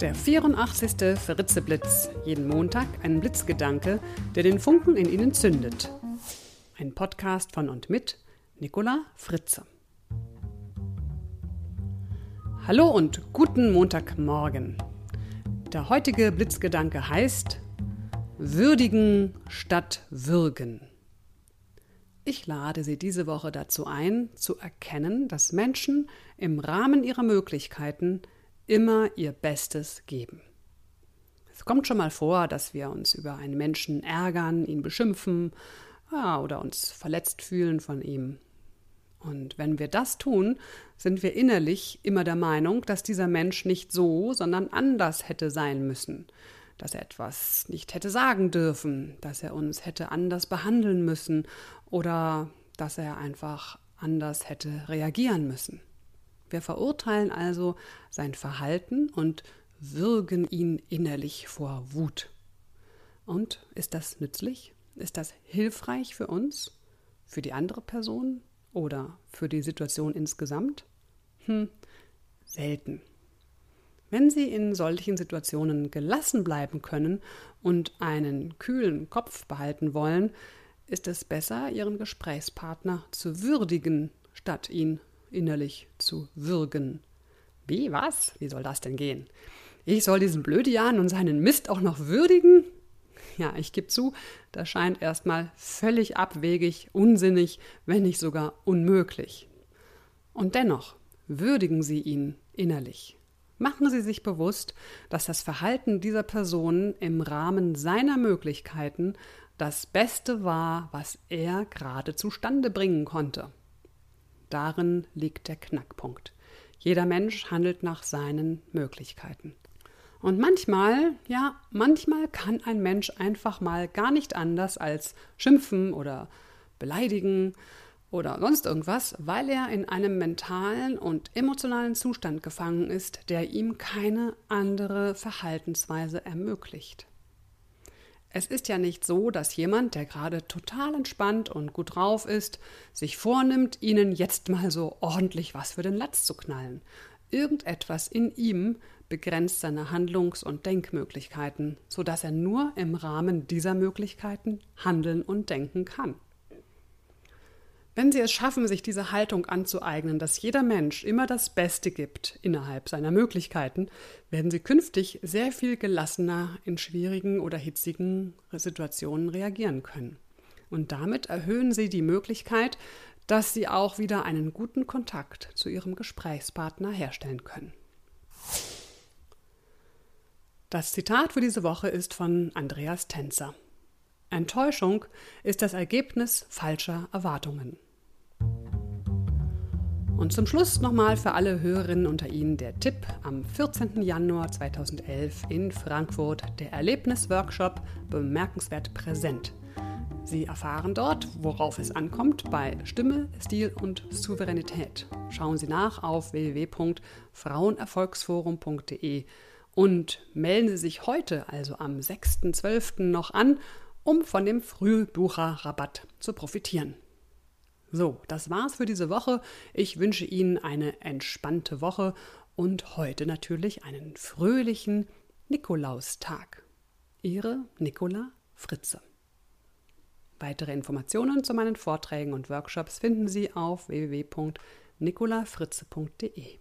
Der 84. Fritzeblitz. Jeden Montag ein Blitzgedanke, der den Funken in Ihnen zündet. Ein Podcast von und mit Nicola Fritze. Hallo und guten Montagmorgen. Der heutige Blitzgedanke heißt Würdigen statt Würgen. Ich lade Sie diese Woche dazu ein, zu erkennen, dass Menschen im Rahmen ihrer Möglichkeiten immer ihr Bestes geben. Es kommt schon mal vor, dass wir uns über einen Menschen ärgern, ihn beschimpfen ja, oder uns verletzt fühlen von ihm. Und wenn wir das tun, sind wir innerlich immer der Meinung, dass dieser Mensch nicht so, sondern anders hätte sein müssen, dass er etwas nicht hätte sagen dürfen, dass er uns hätte anders behandeln müssen oder dass er einfach anders hätte reagieren müssen. Wir verurteilen also sein Verhalten und würgen ihn innerlich vor Wut. Und ist das nützlich? Ist das hilfreich für uns, für die andere Person oder für die Situation insgesamt? Hm, selten. Wenn Sie in solchen Situationen gelassen bleiben können und einen kühlen Kopf behalten wollen, ist es besser, Ihren Gesprächspartner zu würdigen, statt ihn innerlich zu würgen. Wie, was? Wie soll das denn gehen? Ich soll diesen Blödian und seinen Mist auch noch würdigen? Ja, ich gebe zu, das scheint erstmal völlig abwegig, unsinnig, wenn nicht sogar unmöglich. Und dennoch würdigen Sie ihn innerlich. Machen Sie sich bewusst, dass das Verhalten dieser Person im Rahmen seiner Möglichkeiten das Beste war, was er gerade zustande bringen konnte. Darin liegt der Knackpunkt. Jeder Mensch handelt nach seinen Möglichkeiten. Und manchmal, ja, manchmal kann ein Mensch einfach mal gar nicht anders als schimpfen oder beleidigen oder sonst irgendwas, weil er in einem mentalen und emotionalen Zustand gefangen ist, der ihm keine andere Verhaltensweise ermöglicht. Es ist ja nicht so, dass jemand, der gerade total entspannt und gut drauf ist, sich vornimmt, ihnen jetzt mal so ordentlich was für den Latz zu knallen. Irgendetwas in ihm begrenzt seine Handlungs- und Denkmöglichkeiten, sodass er nur im Rahmen dieser Möglichkeiten handeln und denken kann. Wenn Sie es schaffen, sich diese Haltung anzueignen, dass jeder Mensch immer das Beste gibt innerhalb seiner Möglichkeiten, werden Sie künftig sehr viel gelassener in schwierigen oder hitzigen Situationen reagieren können. Und damit erhöhen Sie die Möglichkeit, dass Sie auch wieder einen guten Kontakt zu Ihrem Gesprächspartner herstellen können. Das Zitat für diese Woche ist von Andreas Tänzer. Enttäuschung ist das Ergebnis falscher Erwartungen. Und zum Schluss nochmal für alle Hörerinnen unter Ihnen der Tipp am 14. Januar 2011 in Frankfurt der Erlebnisworkshop Bemerkenswert präsent. Sie erfahren dort, worauf es ankommt bei Stimme, Stil und Souveränität. Schauen Sie nach auf www.frauenerfolgsforum.de und melden Sie sich heute, also am 6.12. noch an, um von dem Frühbucherrabatt zu profitieren. So, das war's für diese Woche. Ich wünsche Ihnen eine entspannte Woche und heute natürlich einen fröhlichen Nikolaustag. Ihre Nicola Fritze. Weitere Informationen zu meinen Vorträgen und Workshops finden Sie auf www.nicolafritze.de.